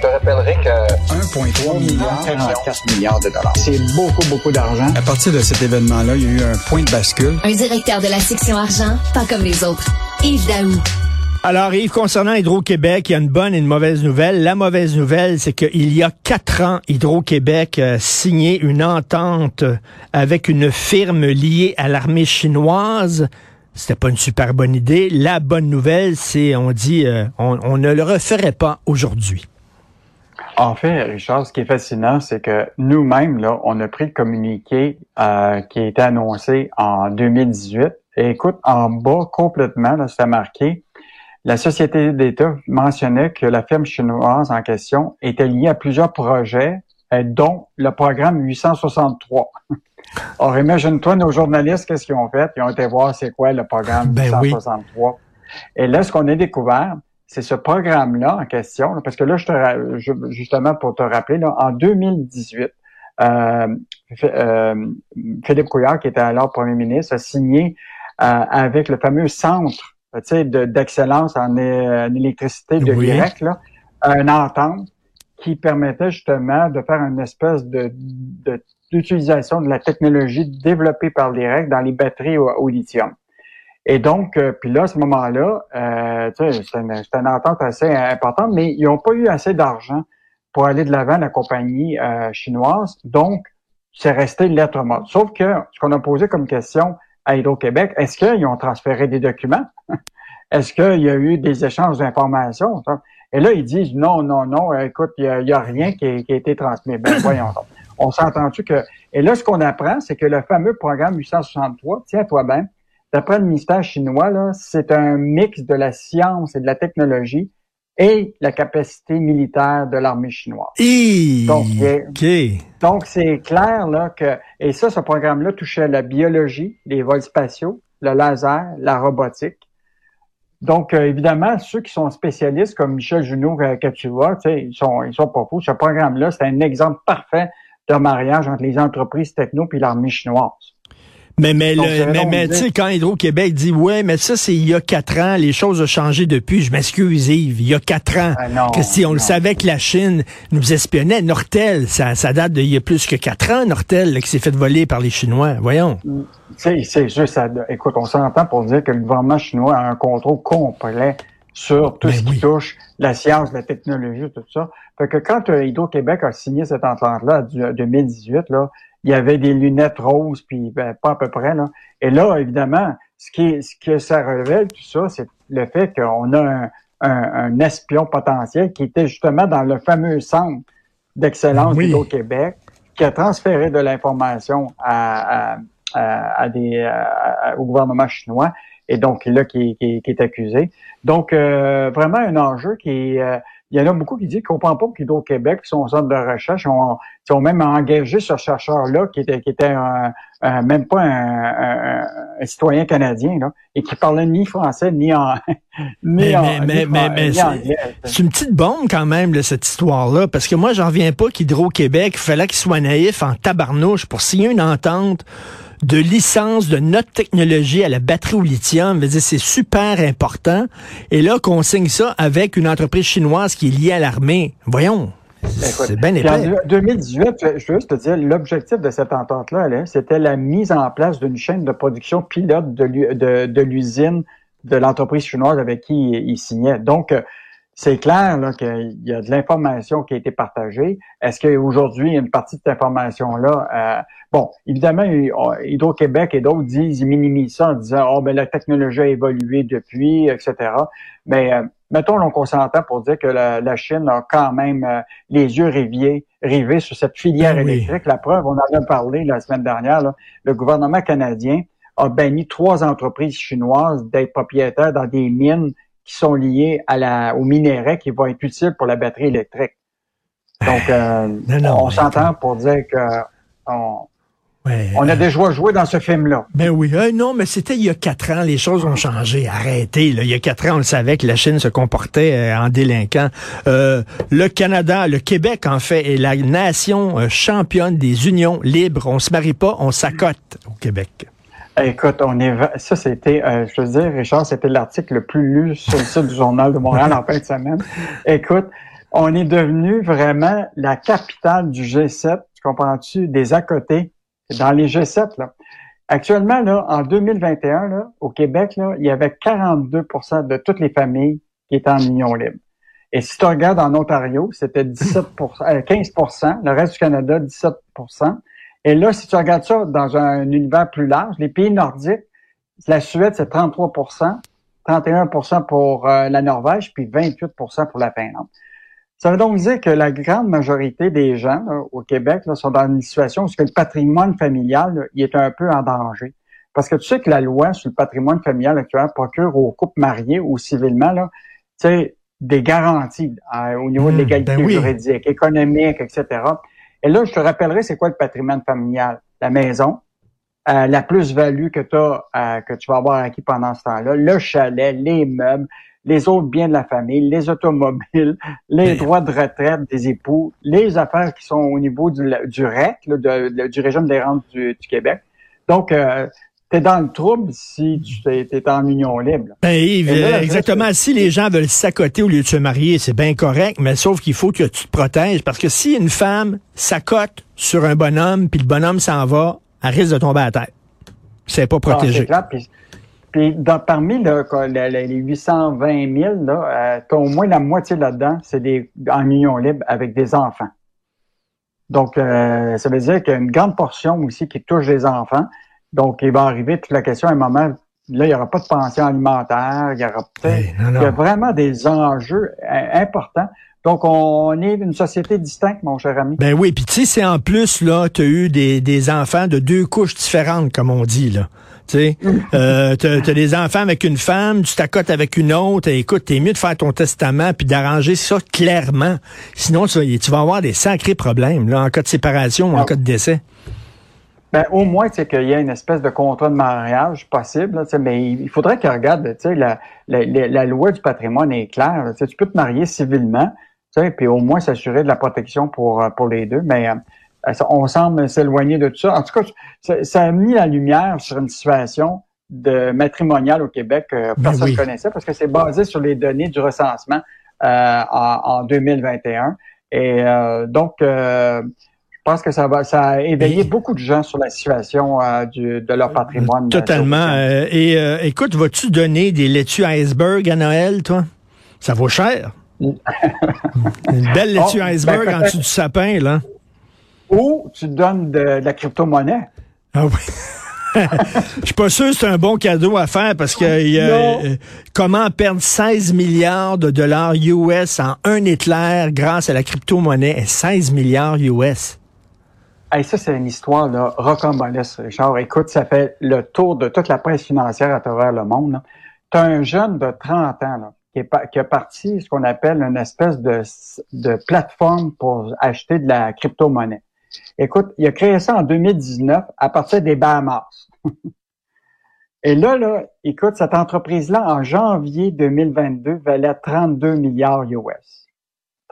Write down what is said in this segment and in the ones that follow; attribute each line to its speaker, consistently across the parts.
Speaker 1: Je te rappellerai que
Speaker 2: 1,3 milliard, 44 milliards de dollars. C'est beaucoup, beaucoup d'argent.
Speaker 3: À partir de cet événement-là, il y a eu un point de bascule.
Speaker 4: Un directeur de la section argent, pas comme les autres. Yves Daou.
Speaker 5: Alors, Yves, concernant Hydro-Québec, il y a une bonne et une mauvaise nouvelle. La mauvaise nouvelle, c'est qu'il y a quatre ans, Hydro-Québec a signé une entente avec une firme liée à l'armée chinoise. C'était pas une super bonne idée. La bonne nouvelle, c'est, on dit, euh, on, on ne le referait pas aujourd'hui.
Speaker 6: En fait, Richard, ce qui est fascinant, c'est que nous-mêmes, là, on a pris le communiqué euh, qui a été annoncé en 2018. Et écoute, en bas complètement, là, c'était marqué la société d'État mentionnait que la firme chinoise en question était liée à plusieurs projets, euh, dont le programme 863. Or, imagine-toi, nos journalistes, qu'est-ce qu'ils ont fait? Ils ont été voir c'est quoi le programme 863. Et là, ce qu'on a découvert, c'est ce programme-là en question, parce que là, je te, justement, pour te rappeler, là, en 2018, euh, euh, Philippe Couillard, qui était alors premier ministre, a signé avec le fameux centre d'excellence en, en, électricité de oui. l'IREC, là, une entente qui permettait justement de faire une espèce de, d'utilisation de, la technologie développée par l'IREC dans les batteries au, au lithium. Et donc, euh, puis là, à ce moment-là, euh, c'est une, une, entente assez importante, mais ils n'ont pas eu assez d'argent pour aller de l'avant, la compagnie euh, chinoise. Donc, c'est resté lettre morte. Sauf que ce qu'on a posé comme question, à Hydro-Québec, est-ce qu'ils ont transféré des documents? est-ce qu'il y a eu des échanges d'informations? Et là, ils disent non, non, non, écoute, il n'y a, a, rien qui, a, qui a été transmis. Ben voyons donc. On s'est entendu que. Et là, ce qu'on apprend, c'est que le fameux programme 863, tiens-toi bien, d'après le ministère chinois, c'est un mix de la science et de la technologie et la capacité militaire de l'armée chinoise.
Speaker 5: Et...
Speaker 6: Donc,
Speaker 5: okay.
Speaker 6: donc c'est clair là que et ça, ce programme-là touchait la biologie, les vols spatiaux, le laser, la robotique. Donc, euh, évidemment, ceux qui sont spécialistes comme Michel Junot euh, que tu vois, ils sont ils sont pas fous. Ce programme-là, c'est un exemple parfait de mariage entre les entreprises techno et l'armée chinoise.
Speaker 5: Mais, mais, Donc, le, mais, mais tu sais, quand Hydro-Québec dit, ouais, mais ça, c'est il y a quatre ans, les choses ont changé depuis, je m'excuse, Yves, il y a quatre ans.
Speaker 6: Ah non,
Speaker 5: que si on
Speaker 6: non.
Speaker 5: le savait que la Chine nous espionnait, Nortel, ça, ça date d'il y a plus que quatre ans, Nortel, là, qui s'est fait voler par les Chinois. Voyons.
Speaker 6: C'est juste, ça, écoute, on s'entend pour dire que le gouvernement chinois a un contrôle complet sur tout
Speaker 5: Ben
Speaker 6: ce qui
Speaker 5: oui.
Speaker 6: touche la science, la technologie, tout ça. Fait que quand euh, Hydro-Québec a signé cette entente-là en 2018, là, il y avait des lunettes roses, puis ben, pas à peu près. Là. Et là, évidemment, ce, qui, ce que ça révèle, tout ça, c'est le fait qu'on a un, un, un, espion potentiel qui était justement dans le fameux centre d'excellence
Speaker 5: Oui.
Speaker 6: au Québec, qui a transféré de l'information à, à, à, à des, à- au gouvernement chinois, et donc là, qui, qui, qui est accusé. Donc, euh, vraiment un enjeu qui est... euh, il y en a beaucoup qui disent qu'ils ne comprennent pas qu'Hydro-Québec, son centre de recherche, ont, ils ont même engagé ce chercheur-là, qui était, qui était un, un- même pas un, un- un citoyen canadien, là, et qui parlait ni français, ni en ni
Speaker 5: Mais- c'est- une petite bombe quand même, là, cette histoire-là, parce que moi, j'en reviens pas qu'Hydro-Québec, il fallait qu'il soit naïf en tabarnouche pour signer une entente de licence de notre technologie à la batterie au lithium. C'est super important. Et là, qu'on signe ça avec une entreprise chinoise qui est liée à l'armée. Voyons. C'est bien
Speaker 6: en
Speaker 5: épais.
Speaker 6: deux- 2018, je veux juste te dire, l'objectif de cette entente-là, là, c'était la mise en place d'une chaîne de production pilote de l'u- de, de l'usine de l'entreprise chinoise avec qui il, il signait. Donc, euh, c'est clair là, qu'il y a de l'information qui a été partagée. Est-ce qu'aujourd'hui, une partie de cette information-là, euh, bon, évidemment, on- Hydro-Québec et d'autres disent, ils minimisent ça en disant, oh, ben la technologie a évolué depuis, etc. Mais euh, mettons donc qu'on s'entend pour dire que la, la Chine a quand même euh, les yeux rivés, rivés sur cette filière
Speaker 5: oui.
Speaker 6: électrique. La preuve, on en a parlé la semaine dernière, là, le gouvernement canadien a banni trois entreprises chinoises d'être propriétaires dans des mines qui sont à la, au minerai qui va être utile pour la batterie électrique. Donc, euh,
Speaker 5: Non, non,
Speaker 6: on s'entend pour dire que on,
Speaker 5: Ouais.
Speaker 6: on a déjà joué dans ce film-là.
Speaker 5: Ben oui, Euh, non, mais c'était il y a quatre ans, les choses ont changé. Arrêtez, là. Il y a quatre ans, on le savait que la Chine se comportait euh, en délinquant. Euh, le Canada, le Québec, en fait, est la nation euh, championne des unions libres. On se marie pas, on s'accote au Québec.
Speaker 6: Écoute, on est ça c'était, euh, je veux dire, Richard, c'était l'article le plus lu sur le site du journal de Montréal en fin de semaine. Écoute, on est devenu vraiment la capitale du G7, tu comprends-tu, des à côté, dans les G7, là. Actuellement, là, en 2021, là, au Québec, là, il y avait 42% de toutes les familles qui étaient en union libre. Et si tu regardes en Ontario, c'était 17 15 euh, le reste du Canada, 17 Et là, si tu regardes ça dans un univers plus large, les pays nordiques, la Suède, c'est 33% 31% pour euh, la Norvège, puis 28% pour la Finlande. Ça veut donc dire que la grande majorité des gens au Québec là, sont dans une situation où le patrimoine familial il est un peu en danger. Parce que tu sais que la loi sur le patrimoine familial actuellement procure aux couples mariés ou civilement là, des garanties euh, au niveau de l'égalité ben juridique, économique, etc. Et là, je te rappellerai c'est quoi le patrimoine familial. La maison, euh, la plus-value que, euh, que tu vas avoir acquis pendant ce temps-là, le chalet, les meubles, les autres biens de la famille, les automobiles, les droits de retraite des époux, les affaires qui sont au niveau du, du REC, du régime des rentes du, Québec. Donc, euh, tu es dans le trouble si tu es, en union libre.
Speaker 5: Ben, exactement. Si les gens veulent s'accoter au lieu de se marier, c'est bien correct, mais sauf qu'il faut que tu te protèges parce que si une femme s'accote sur un bonhomme, puis le bonhomme s'en va, elle risque de tomber à terre. C'est pas ah, protégé.
Speaker 6: Puis dans, parmi les 820 000, là, euh, au moins la moitié là-dedans, c'est des en union libre avec des enfants. Donc, euh, ça veut dire qu'il y a une grande portion aussi qui touche les enfants. Donc, il va arriver toute la question à un moment, là, il n'y aura pas de pension alimentaire, il y aura peut-être, il y a vraiment des enjeux euh, importants. Donc, on est une société distincte, mon cher ami.
Speaker 5: Ben oui, puis tu sais, c'est en plus, là, tu as eu des, des enfants de deux couches différentes, comme on dit, là. Tu sais, euh, t'as des enfants avec une femme, tu t'accotes avec une autre. écoute, t'es mieux de faire ton testament puis d'arranger ça clairement. Sinon, tu, tu, vas avoir des sacrés problèmes là, en cas de séparation ou en ah. cas de décès.
Speaker 6: Ben, au moins, c'est qu'il y a une espèce de contrat de mariage possible, mais il faudrait qu'il regarde, tu sais, la, la, la, loi du patrimoine est claire. Tu peux te marier civilement, puis au moins s'assurer de la protection pour, pour les deux. Mais euh, euh, on semble s'éloigner de tout ça. En tout cas, ça, a mis la lumière sur une situation de matrimonial au Québec que ben personne ne connaissait parce que c'est basé sur les données du recensement euh, en, 2021. Et euh, donc, je pense que ça va, ça a éveillé beaucoup de gens sur la situation de leur patrimoine.
Speaker 5: Totalement. et écoute, vas-tu donner des laitues iceberg à Noël, toi? Ça vaut cher. Une belle laitue oh, iceberg ben, en dessous du sapin, là
Speaker 6: ou tu donnes de, la crypto-monnaie.
Speaker 5: Ah oui. Je suis pas sûr que c'est un bon cadeau à faire parce que euh, comment perdre 16 milliards de dollars US en un éclair grâce à la crypto-monnaie? 16 milliards US.
Speaker 6: Hey, ça, c'est une histoire là, rocambolesque, Richard. Écoute, ça fait le tour de toute la presse financière à travers le monde. Tu as un jeune de 30 ans là, qui, est, a parti ce qu'on appelle une espèce de, de plateforme pour acheter de la crypto-monnaie. Écoute, il a créé ça en 2019 à partir des Bahamas. Et là, là, écoute, cette entreprise-là, en janvier 2022, valait 32 milliards US.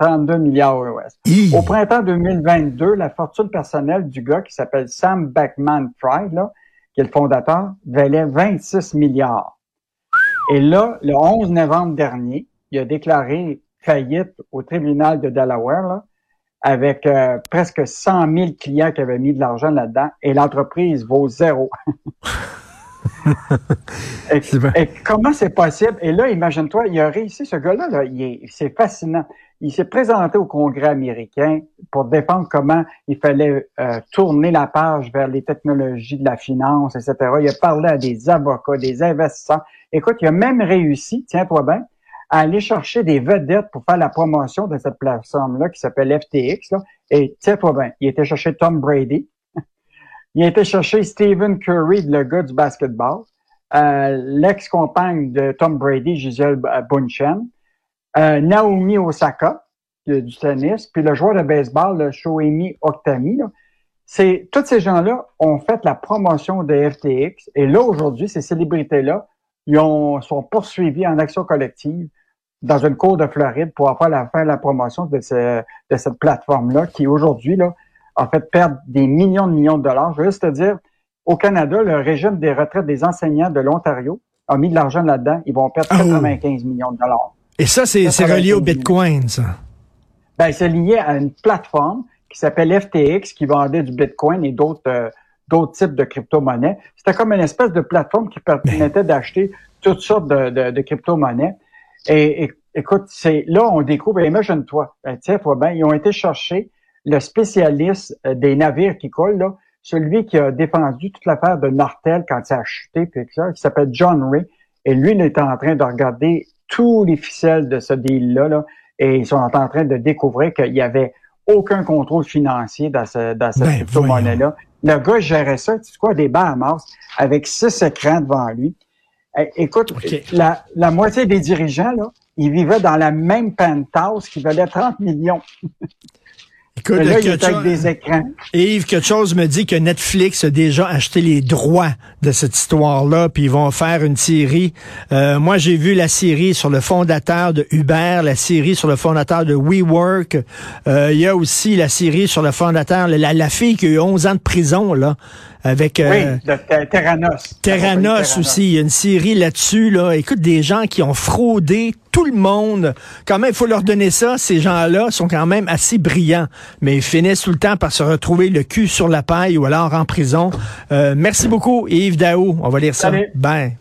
Speaker 6: 32 milliards US. Au printemps 2022, la fortune personnelle du gars qui s'appelle Sam Beckman-Fried, là, qui est le fondateur, valait 26 milliards. Et là, le 11 novembre dernier, il a déclaré faillite au tribunal de Delaware, là, avec euh, presque 100 000 clients qui avaient mis de l'argent là-dedans et l'entreprise vaut zéro. et, comment c'est possible? Et là, imagine-toi, il a réussi, ce gars-là, là, c'est fascinant. Il s'est présenté au Congrès américain pour défendre comment il fallait euh, tourner la page vers les technologies de la finance, etc. Il a parlé à des avocats, des investisseurs. Écoute, il a même réussi, tiens-toi bien, à aller chercher des vedettes pour faire la promotion de cette plateforme-là qui s'appelle FTX. Là. Et tiens-toi bien, il était chercher Tom Brady. Il était chercher Stephen Curry, le gars du basketball. Euh, l'ex-compagne de Tom Brady, Giselle Bunchen. Euh, Naomi Osaka, du tennis. Puis le joueur de baseball, le Shohei Ohtani. C'est, tous ces gens-là ont fait la promotion de FTX. Et là, aujourd'hui, ces célébrités-là, ils ont, sont poursuivis en action collective dans une cour de Floride pour faire la de la promotion de, de cette plateforme-là qui aujourd'hui là, en fait perdre des millions de millions de dollars. Je veux juste te dire, au Canada, le régime des retraites des enseignants de l'Ontario a mis de l'argent là-dedans. Ils vont perdre 95 millions de dollars.
Speaker 5: Et ça, c'est relié au Bitcoin, ça.
Speaker 6: Ben, c'est lié à une plateforme qui s'appelle FTX, qui vendait du Bitcoin et d'autres euh, d'autres types de crypto-monnaies. C'était comme une espèce de plateforme qui permettait d'acheter toutes sortes de, de, de crypto-monnaies. Et, écoute, c'est là on découvre, imagine-toi, ben, tiens, bien, ils ont été chercher le spécialiste euh, des navires qui collent, là, celui qui a défendu toute l'affaire de Nortel quand ça a chuté, puis ça, qui s'appelle John Ray. Et lui, il est en train de regarder tous les ficelles de ce deal-là, là, et ils sont en train de découvrir qu'il y avait aucun contrôle financier dans, ce, dans cette ben, monnaie-là. Le gars gérait ça, tu sais quoi, des Bahamas, avec six écrans devant lui. Eh, écoute, la, la moitié des dirigeants, là, ils vivaient dans la même penthouse qui valait 30 millions.
Speaker 5: Écoute, là, il avec des écrans. Yves, quelque chose me dit que Netflix a déjà acheté les droits de cette histoire-là, puis ils vont faire une série. Euh, moi, j'ai vu la série sur le fondateur de Uber, la série sur le fondateur de WeWork. Euh, il y a aussi la série sur le fondateur, la, la, fille qui a eu 11 ans de prison, là avec
Speaker 6: euh, oui, de Terranos.
Speaker 5: Terranos aussi, il y a une série là-dessus là. Écoute des gens qui ont fraudé tout le monde. Quand même, il faut leur donner ça. Ces gens-là sont quand même assez brillants, mais ils finissent tout le temps par se retrouver le cul sur la paille ou alors en prison. Euh, merci beaucoup, Yves Daou. On va lire ça. Ben.